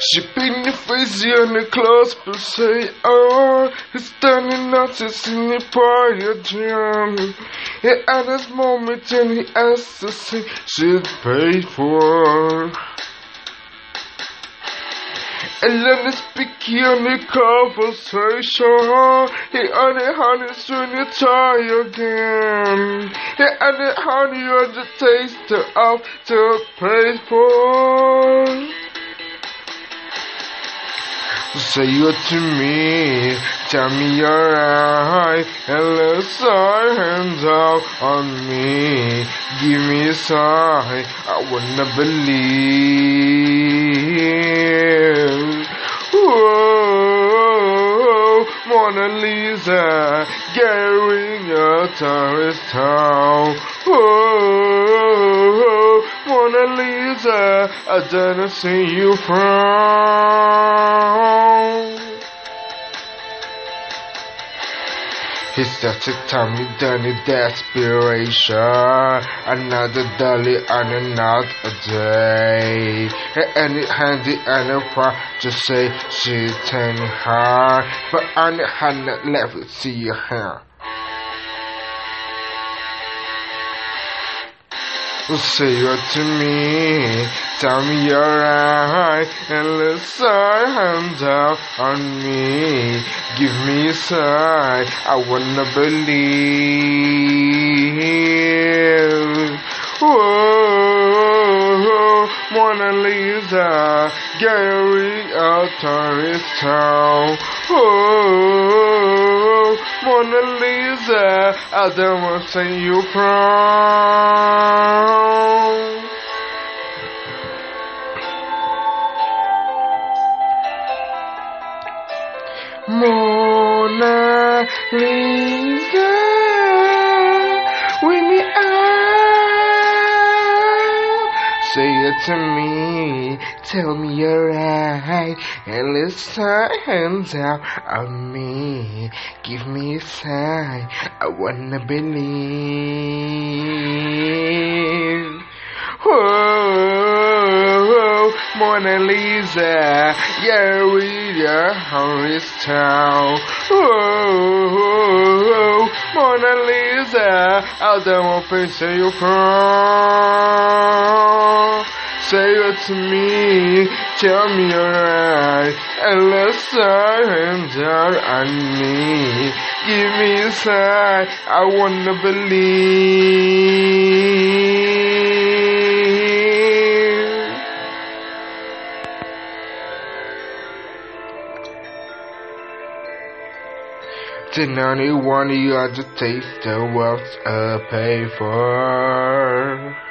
She beat the face on the clothes, but say, oh, he's standing out to see me party jam. And at this moment, and he asked to see, she'd pay for. And let me speak on the conversation. He only honey soon you try again. He only honey on the taste of the for. Say you to me, tell me your eye, and let's hands out on me. Give me a sign, I wanna believe. Whoa, Mona Lisa, carrying your tourist town. Whoa, Mona Lisa, I don't see you from. He started to tell me that in desperation Another dolly and another day. And it handy and a part to say she's turning hard But the hand that left see your Say what to me, tell me you're right, and let's hands out on me. Give me a sign, I wanna believe. Whoa, Mona Lisa, Gary tourist town. Whoa, Mona Lisa, I don't want to see you from. Mona Lisa, Say it to me, tell me you're right, and let's hands out on me. Give me a sign, I wanna believe. Whoa, Mona Lisa, yeah, we are Harris Town. Whoa, Mona Lisa, I don't want to say you from. To me, tell me you're right, and let's hands out on me. Give me a sign, I wanna believe. Did anyone you had to taste the wealth I pay for?